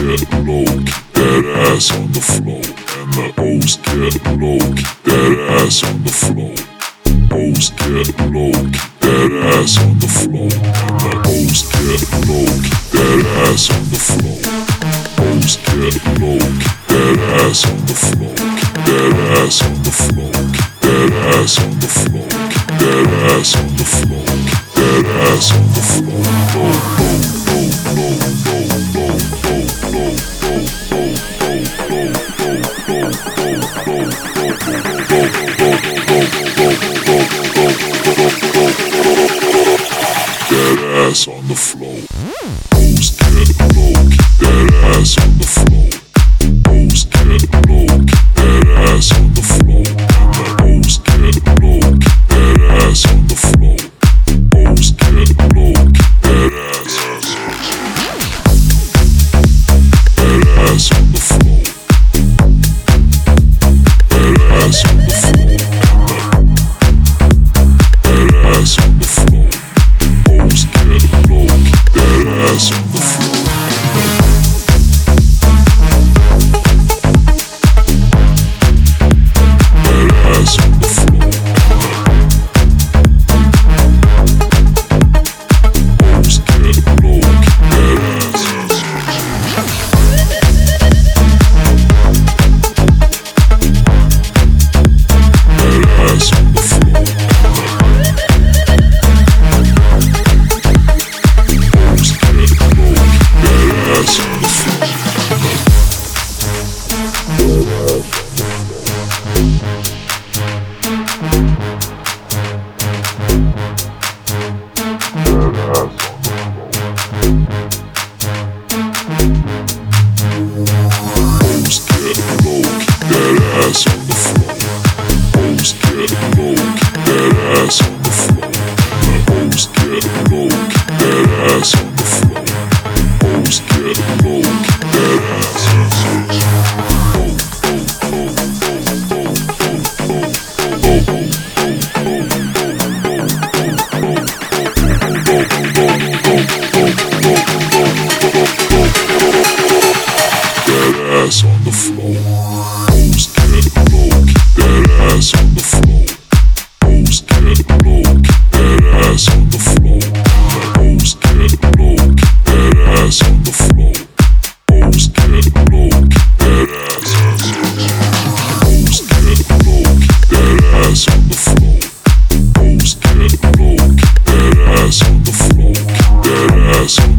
get low, keep that ass on the floor. And the O's get low, keep that ass on the floor. O's get low, keep that ass on the floor. And the O's get low, keep that ass on the floor. O's get low, keep that ass on the floor. Keep that ass on the floor. Keep that ass on the floor. Keep that ass on the floor. Keep that ass on the floor. Low, low. ass on the floor. Hoes get low, that ass Session.